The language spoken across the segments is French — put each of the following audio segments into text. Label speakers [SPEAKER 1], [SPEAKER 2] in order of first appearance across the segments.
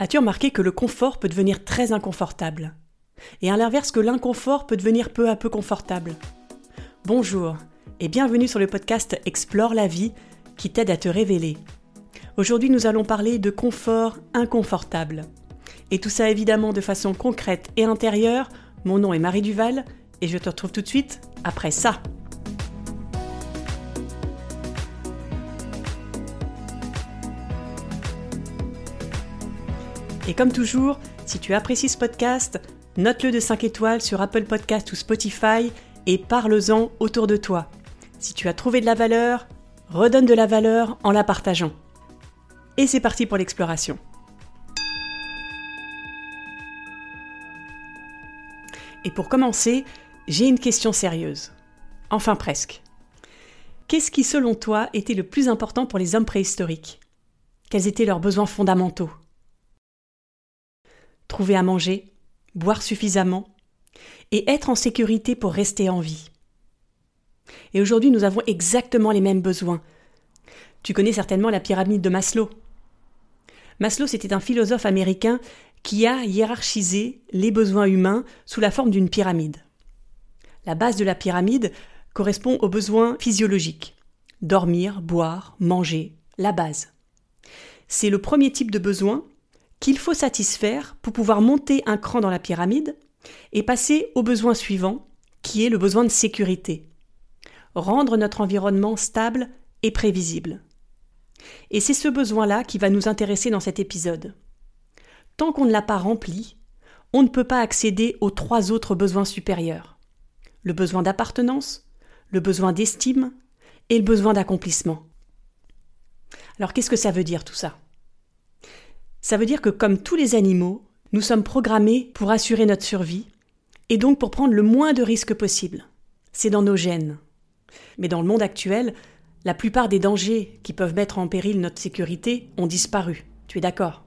[SPEAKER 1] As-tu remarqué que le confort peut devenir très inconfortable? Et à l'inverse que l'inconfort peut devenir peu à peu confortable? Bonjour et bienvenue sur le podcast Explore la vie qui t'aide à te révéler. Aujourd'hui nous allons parler de confort inconfortable. Et tout ça évidemment de façon concrète et intérieure. Mon nom est Marie Duval et je te retrouve tout de suite après ça. Et comme toujours, si tu apprécies ce podcast, note-le de 5 étoiles sur Apple Podcast ou Spotify et parle-en autour de toi. Si tu as trouvé de la valeur, redonne de la valeur en la partageant. Et c'est parti pour l'exploration. Et pour commencer, j'ai une question sérieuse. Enfin presque. Qu'est-ce qui, selon toi, était le plus important pour les hommes préhistoriques? Quels étaient leurs besoins fondamentaux? À manger, boire suffisamment, et être en sécurité pour rester en vie. Et aujourd'hui, nous avons exactement les mêmes besoins. Tu connais certainement la pyramide de Maslow. Maslow, c'était un philosophe américain qui a hiérarchisé les besoins humains sous la forme d'une pyramide. La base de la pyramide correspond aux besoins physiologiques. Dormir, boire, manger, la base. C'est le premier type de besoin qu'il faut satisfaire pour pouvoir monter un cran dans la pyramide et passer au besoin suivant, qui est le besoin de sécurité. Rendre notre environnement stable et prévisible. Et c'est ce besoin-là qui va nous intéresser dans cet épisode. Tant qu'on ne l'a pas rempli, on ne peut pas accéder aux trois autres besoins supérieurs. Le besoin d'appartenance, le besoin d'estime et le besoin d'accomplissement. Alors qu'est-ce que ça veut dire tout ça? Ça veut dire que comme tous les animaux, nous sommes programmés pour assurer notre survie et donc pour prendre le moins de risques possible. C'est dans nos gènes. Mais dans le monde actuel, la plupart des dangers qui peuvent mettre en péril notre sécurité ont disparu. Tu es d'accord?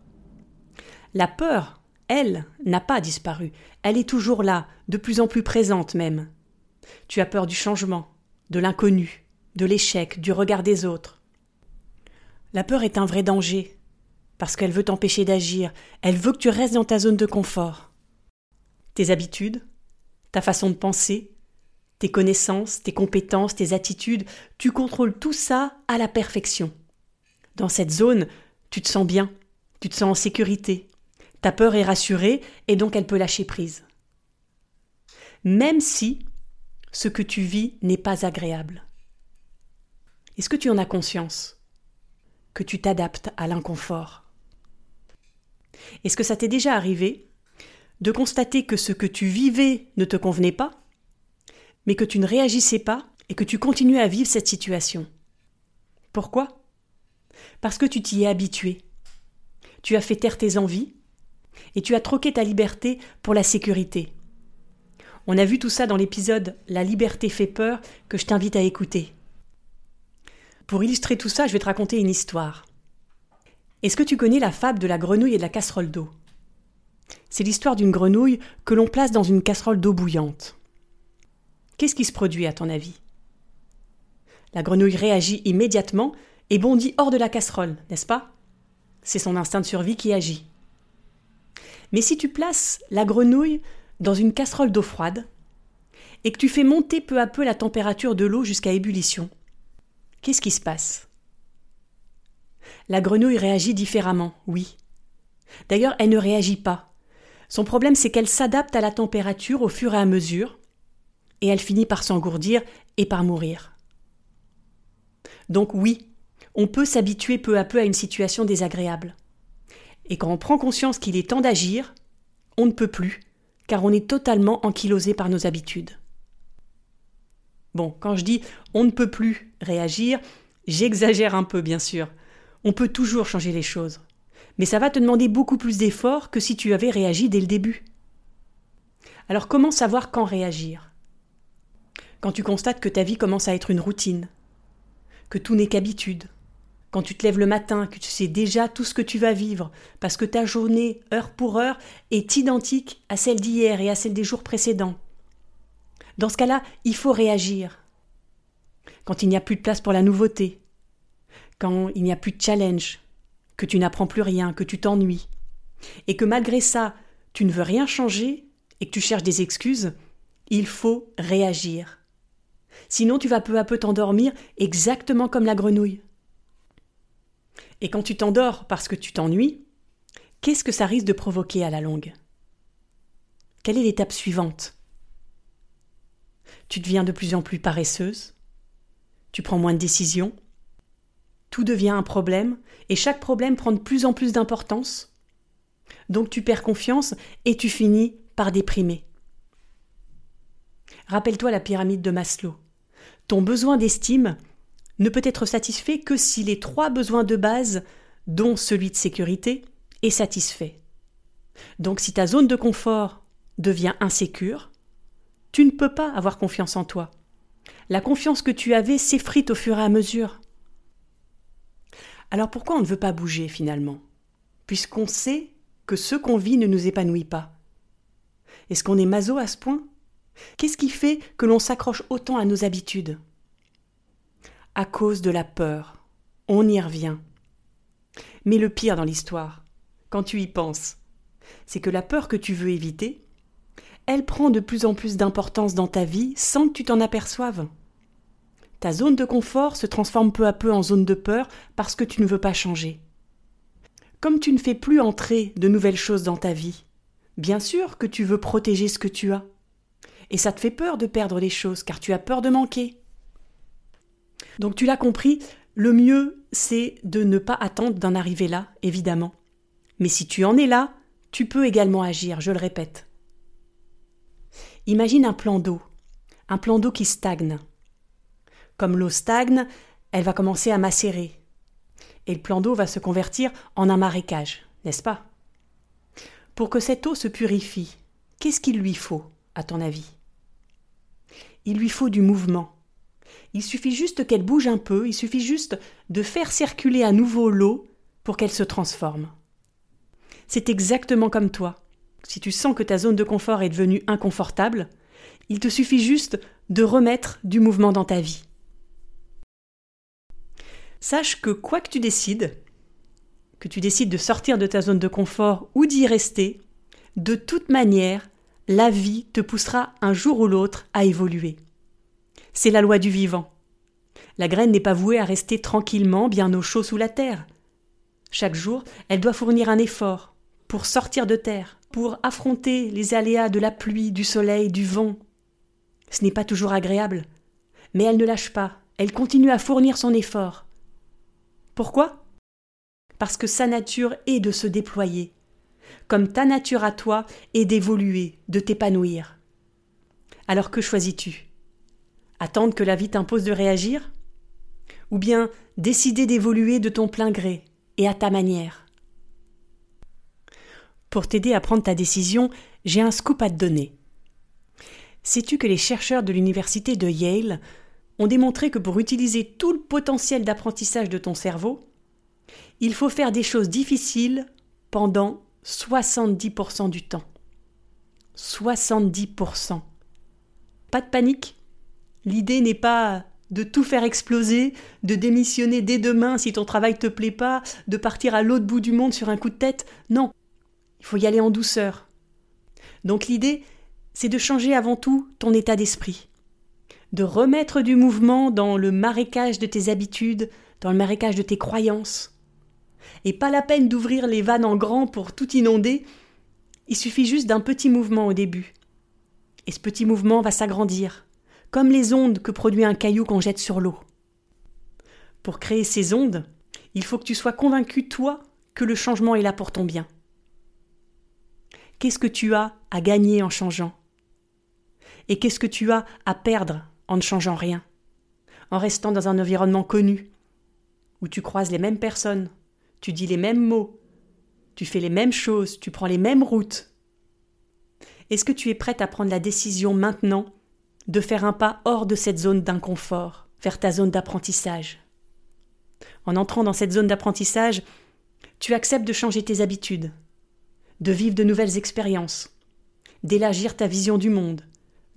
[SPEAKER 1] La peur, elle, n'a pas disparu. Elle est toujours là, de plus en plus présente même. Tu as peur du changement, de l'inconnu, de l'échec, du regard des autres. La peur est un vrai danger, parce qu'elle veut t'empêcher d'agir, elle veut que tu restes dans ta zone de confort. Tes habitudes, ta façon de penser, tes connaissances, tes compétences, tes attitudes, tu contrôles tout ça à la perfection. Dans cette zone, tu te sens bien, tu te sens en sécurité, ta peur est rassurée et donc elle peut lâcher prise. Même si ce que tu vis n'est pas agréable. Est-ce que tu en as conscience Que tu t'adaptes à l'inconfort? Est-ce que ça t'est déjà arrivé de constater que ce que tu vivais ne te convenait pas, mais que tu ne réagissais pas et que tu continuais à vivre cette situation? Pourquoi? Parce que tu t'y es habitué. Tu as fait taire tes envies et tu as troqué ta liberté pour la sécurité. On a vu tout ça dans l'épisode La liberté fait peur que je t'invite à écouter. Pour illustrer tout ça, je vais te raconter une histoire. Est-ce que tu connais la fable de la grenouille et de la casserole d'eau? C'est l'histoire d'une grenouille que l'on place dans une casserole d'eau bouillante. Qu'est-ce qui se produit à ton avis? La grenouille réagit immédiatement et bondit hors de la casserole, n'est-ce pas? C'est son instinct de survie qui agit. Mais si tu places la grenouille dans une casserole d'eau froide et que tu fais monter peu à peu la température de l'eau jusqu'à ébullition, qu'est-ce qui se passe? La grenouille réagit différemment, oui. D'ailleurs, elle ne réagit pas. Son problème, c'est qu'elle s'adapte à la température au fur et à mesure, et elle finit par s'engourdir et par mourir. Donc oui, on peut s'habituer peu à peu à une situation désagréable. Et quand on prend conscience qu'il est temps d'agir, on ne peut plus, car on est totalement ankylosé par nos habitudes. Bon, quand je dis on ne peut plus réagir, j'exagère un peu, bien sûr. On peut toujours changer les choses. Mais ça va te demander beaucoup plus d'efforts que si tu avais réagi dès le début. Alors comment savoir quand réagir? Quand tu constates que ta vie commence à être une routine, que tout n'est qu'habitude, quand tu te lèves le matin, que tu sais déjà tout ce que tu vas vivre, parce que ta journée, heure pour heure, est identique à celle d'hier et à celle des jours précédents. Dans ce cas-là, il faut réagir. Quand il n'y a plus de place pour la nouveauté, quand il n'y a plus de challenge, que tu n'apprends plus rien, que tu t'ennuies, et que malgré ça, tu ne veux rien changer et que tu cherches des excuses, il faut réagir. Sinon, tu vas peu à peu t'endormir exactement comme la grenouille. Et quand tu t'endors parce que tu t'ennuies, qu'est-ce que ça risque de provoquer à la longue? Quelle est l'étape suivante? Tu deviens de plus en plus paresseuse, tu prends moins de décisions, tout devient un problème, et chaque problème prend de plus en plus d'importance. Donc tu perds confiance et tu finis par déprimer. Rappelle-toi la pyramide de Maslow. Ton besoin d'estime ne peut être satisfait que si les trois besoins de base, dont celui de sécurité, est satisfait. Donc si ta zone de confort devient insécure, tu ne peux pas avoir confiance en toi. La confiance que tu avais s'effrite au fur et à mesure. Alors pourquoi on ne veut pas bouger finalement? Puisqu'on sait que ce qu'on vit ne nous épanouit pas. Est-ce qu'on est maso à ce point? Qu'est-ce qui fait que l'on s'accroche autant à nos habitudes? À cause de la peur. On y revient. Mais le pire dans l'histoire, quand tu y penses, c'est que la peur que tu veux éviter, elle prend de plus en plus d'importance dans ta vie sans que tu t'en aperçoives. Ta zone de confort se transforme peu à peu en zone de peur parce que tu ne veux pas changer. Comme tu ne fais plus entrer de nouvelles choses dans ta vie, bien sûr que tu veux protéger ce que tu as. Et ça te fait peur de perdre les choses car tu as peur de manquer. Donc tu l'as compris, le mieux c'est de ne pas attendre d'en arriver là, évidemment. Mais si tu en es là, tu peux également agir, je le répète. Imagine un plan d'eau, un plan d'eau qui stagne. Comme l'eau stagne, elle va commencer à macérer. Et le plan d'eau va se convertir en un marécage, n'est-ce pas? Pour que cette eau se purifie, qu'est-ce qu'il lui faut, à ton avis? Il lui faut du mouvement. Il suffit juste qu'elle bouge un peu, il suffit juste de faire circuler à nouveau l'eau pour qu'elle se transforme. C'est exactement comme toi. Si tu sens que ta zone de confort est devenue inconfortable, il te suffit juste de remettre du mouvement dans ta vie. Sache que quoi que tu décides, que tu décides de sortir de ta zone de confort ou d'y rester, de toute manière, la vie te poussera un jour ou l'autre à évoluer. C'est la loi du vivant. La graine n'est pas vouée à rester tranquillement bien au chaud sous la terre. Chaque jour, elle doit fournir un effort pour sortir de terre, pour affronter les aléas de la pluie, du soleil, du vent. Ce n'est pas toujours agréable, mais elle ne lâche pas, elle continue à fournir son effort. Pourquoi? Parce que sa nature est de se déployer, comme ta nature à toi est d'évoluer, de t'épanouir. Alors que choisis-tu? Attendre que la vie t'impose de réagir? Ou bien décider d'évoluer de ton plein gré et à ta manière? Pour t'aider à prendre ta décision, j'ai un scoop à te donner. Sais-tu que les chercheurs de l'université de Yale ont démontré que pour utiliser tout le potentiel d'apprentissage de ton cerveau, il faut faire des choses difficiles pendant 70% du temps. 70%. Pas de panique. L'idée n'est pas de tout faire exploser, de démissionner dès demain si ton travail te plaît pas, de partir à l'autre bout du monde sur un coup de tête. Non. Il faut y aller en douceur. Donc l'idée, c'est de changer avant tout ton état d'esprit de remettre du mouvement dans le marécage de tes habitudes, dans le marécage de tes croyances. Et pas la peine d'ouvrir les vannes en grand pour tout inonder, il suffit juste d'un petit mouvement au début. Et ce petit mouvement va s'agrandir, comme les ondes que produit un caillou qu'on jette sur l'eau. Pour créer ces ondes, il faut que tu sois convaincu, toi, que le changement est là pour ton bien. Qu'est-ce que tu as à gagner en changeant? Et qu'est-ce que tu as à perdre en ne changeant rien, en restant dans un environnement connu, où tu croises les mêmes personnes, tu dis les mêmes mots, tu fais les mêmes choses, tu prends les mêmes routes. Est-ce que tu es prête à prendre la décision maintenant de faire un pas hors de cette zone d'inconfort, vers ta zone d'apprentissage? En entrant dans cette zone d'apprentissage, tu acceptes de changer tes habitudes, de vivre de nouvelles expériences, d'élargir ta vision du monde,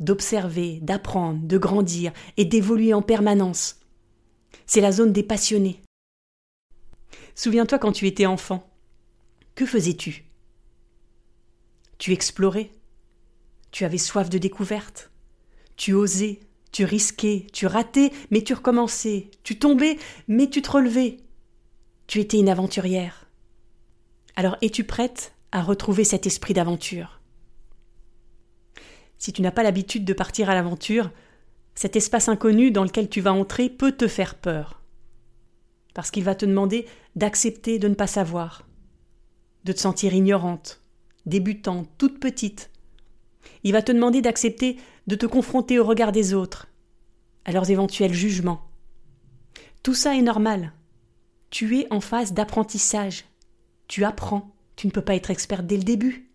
[SPEAKER 1] d'observer, d'apprendre, de grandir et d'évoluer en permanence. C'est la zone des passionnés. Souviens-toi quand tu étais enfant. Que faisais-tu? Tu explorais? Tu avais soif de découverte. Tu osais, tu risquais, tu ratais, mais tu recommençais. Tu tombais, mais tu te relevais. Tu étais une aventurière. Alors es-tu prête à retrouver cet esprit d'aventure? Si tu n'as pas l'habitude de partir à l'aventure, cet espace inconnu dans lequel tu vas entrer peut te faire peur. Parce qu'il va te demander d'accepter de ne pas savoir, de te sentir ignorante, débutante, toute petite. Il va te demander d'accepter de te confronter au regard des autres, à leurs éventuels jugements. Tout ça est normal. Tu es en phase d'apprentissage. Tu apprends. Tu ne peux pas être experte dès le début.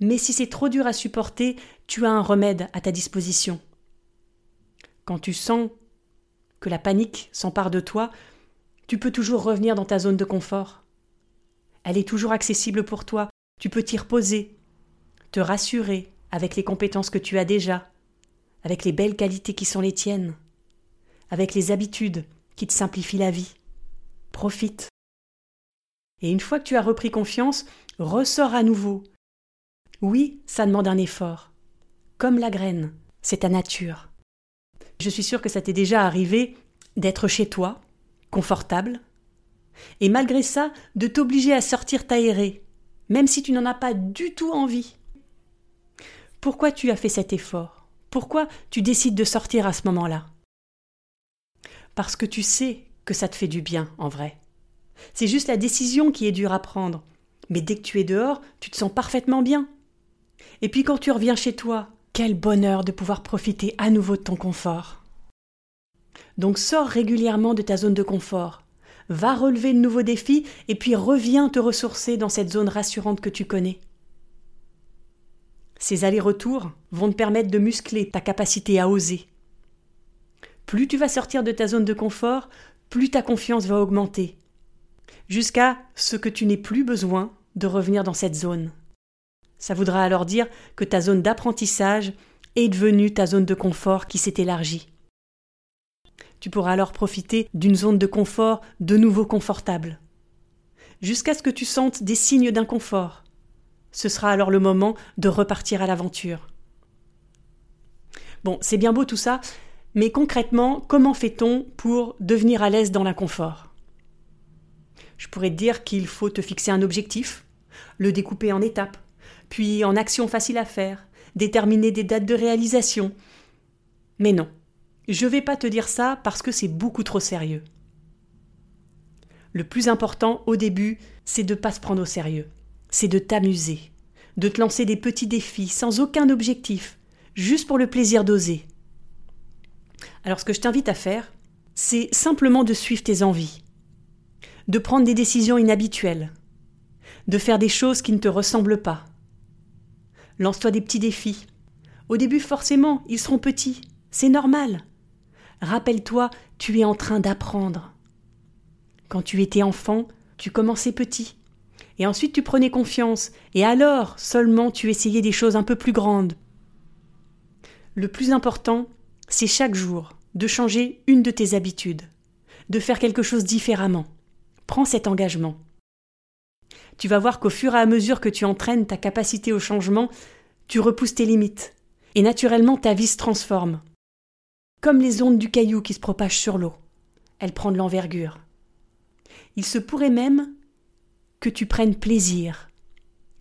[SPEAKER 1] Mais si c'est trop dur à supporter, tu as un remède à ta disposition. Quand tu sens que la panique s'empare de toi, tu peux toujours revenir dans ta zone de confort. Elle est toujours accessible pour toi, tu peux t'y reposer, te rassurer avec les compétences que tu as déjà, avec les belles qualités qui sont les tiennes, avec les habitudes qui te simplifient la vie. Profite. Et une fois que tu as repris confiance, ressors à nouveau. Oui, ça demande un effort. Comme la graine, c'est ta nature. Je suis sûre que ça t'est déjà arrivé d'être chez toi, confortable, et malgré ça, de t'obliger à sortir t'aérer, même si tu n'en as pas du tout envie. Pourquoi tu as fait cet effort? Pourquoi tu décides de sortir à ce moment-là? Parce que tu sais que ça te fait du bien, en vrai. C'est juste la décision qui est dure à prendre. Mais dès que tu es dehors, tu te sens parfaitement bien. Et puis quand tu reviens chez toi, quel bonheur de pouvoir profiter à nouveau de ton confort. Donc sors régulièrement de ta zone de confort, va relever de nouveaux défis et puis reviens te ressourcer dans cette zone rassurante que tu connais. Ces allers-retours vont te permettre de muscler ta capacité à oser. Plus tu vas sortir de ta zone de confort, plus ta confiance va augmenter, jusqu'à ce que tu n'aies plus besoin de revenir dans cette zone. Ça voudra alors dire que ta zone d'apprentissage est devenue ta zone de confort qui s'est élargie. Tu pourras alors profiter d'une zone de confort de nouveau confortable. Jusqu'à ce que tu sentes des signes d'inconfort. Ce sera alors le moment de repartir à l'aventure. Bon, c'est bien beau tout ça, mais concrètement, comment fait-on pour devenir à l'aise dans l'inconfort? Je pourrais te dire qu'il faut te fixer un objectif, le découper en étapes, puis en actions faciles à faire, déterminer des dates de réalisation. Mais non, je ne vais pas te dire ça parce que c'est beaucoup trop sérieux. Le plus important au début, c'est de ne pas se prendre au sérieux. C'est de t'amuser, de te lancer des petits défis sans aucun objectif, juste pour le plaisir d'oser. Alors ce que je t'invite à faire, c'est simplement de suivre tes envies, de prendre des décisions inhabituelles, de faire des choses qui ne te ressemblent pas, Lance-toi des petits défis. Au début, forcément, ils seront petits. C'est normal. Rappelle-toi, tu es en train d'apprendre. Quand tu étais enfant, tu commençais petit. Et ensuite tu prenais confiance, et alors seulement tu essayais des choses un peu plus grandes. Le plus important, c'est chaque jour de changer une de tes habitudes, de faire quelque chose différemment. Prends cet engagement tu vas voir qu'au fur et à mesure que tu entraînes ta capacité au changement, tu repousses tes limites. Et naturellement, ta vie se transforme. Comme les ondes du caillou qui se propagent sur l'eau. Elle prend de l'envergure. Il se pourrait même que tu prennes plaisir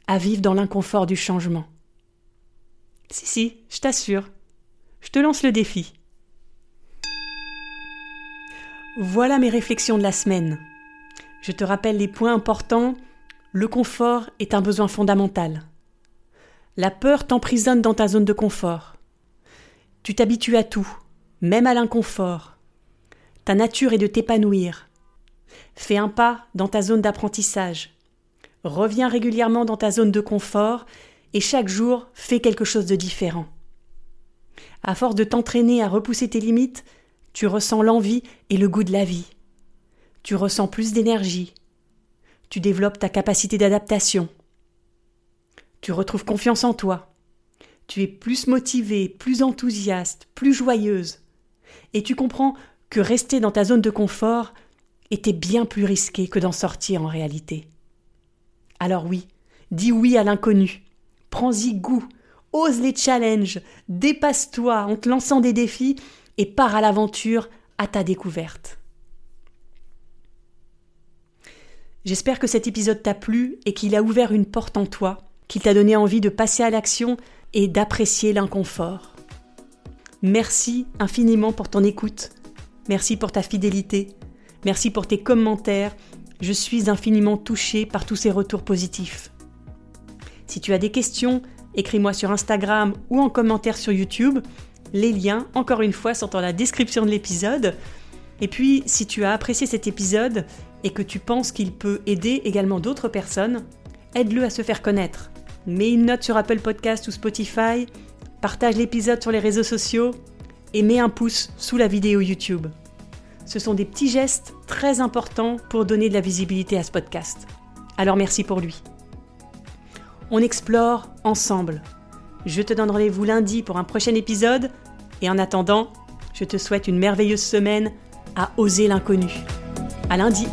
[SPEAKER 1] à vivre dans l'inconfort du changement. Si, si, je t'assure. Je te lance le défi. Voilà mes réflexions de la semaine. Je te rappelle les points importants le confort est un besoin fondamental. La peur t'emprisonne dans ta zone de confort. Tu t'habitues à tout, même à l'inconfort. Ta nature est de t'épanouir. Fais un pas dans ta zone d'apprentissage. Reviens régulièrement dans ta zone de confort et chaque jour fais quelque chose de différent. À force de t'entraîner à repousser tes limites, tu ressens l'envie et le goût de la vie. Tu ressens plus d'énergie, tu développes ta capacité d'adaptation. Tu retrouves confiance en toi. Tu es plus motivée, plus enthousiaste, plus joyeuse. Et tu comprends que rester dans ta zone de confort était bien plus risqué que d'en sortir en réalité. Alors oui, Dis oui à l'inconnu. Prends-y goût. Ose les challenges. Dépasse-toi en te lançant des défis et pars à l'aventure, à ta découverte. J'espère que cet épisode t'a plu et qu'il a ouvert une porte en toi, qu'il t'a donné envie de passer à l'action et d'apprécier l'inconfort. Merci infiniment pour ton écoute. Merci pour ta fidélité. Merci pour tes commentaires. Je suis infiniment touchée par tous ces retours positifs. Si tu as des questions, écris-moi sur Instagram ou en commentaire sur YouTube. Les liens, encore une fois, sont dans la description de l'épisode. Et puis, si tu as apprécié cet épisode et que tu penses qu'il peut aider également d'autres personnes, aide-le à se faire connaître. Mets une note sur Apple Podcast ou Spotify, partage l'épisode sur les réseaux sociaux et mets un pouce sous la vidéo YouTube. Ce sont des petits gestes très importants pour donner de la visibilité à ce podcast. Alors merci pour lui. On explore ensemble. Je te donne rendez-vous lundi pour un prochain épisode et en attendant, je te souhaite une merveilleuse semaine à oser l'inconnu. À lundi!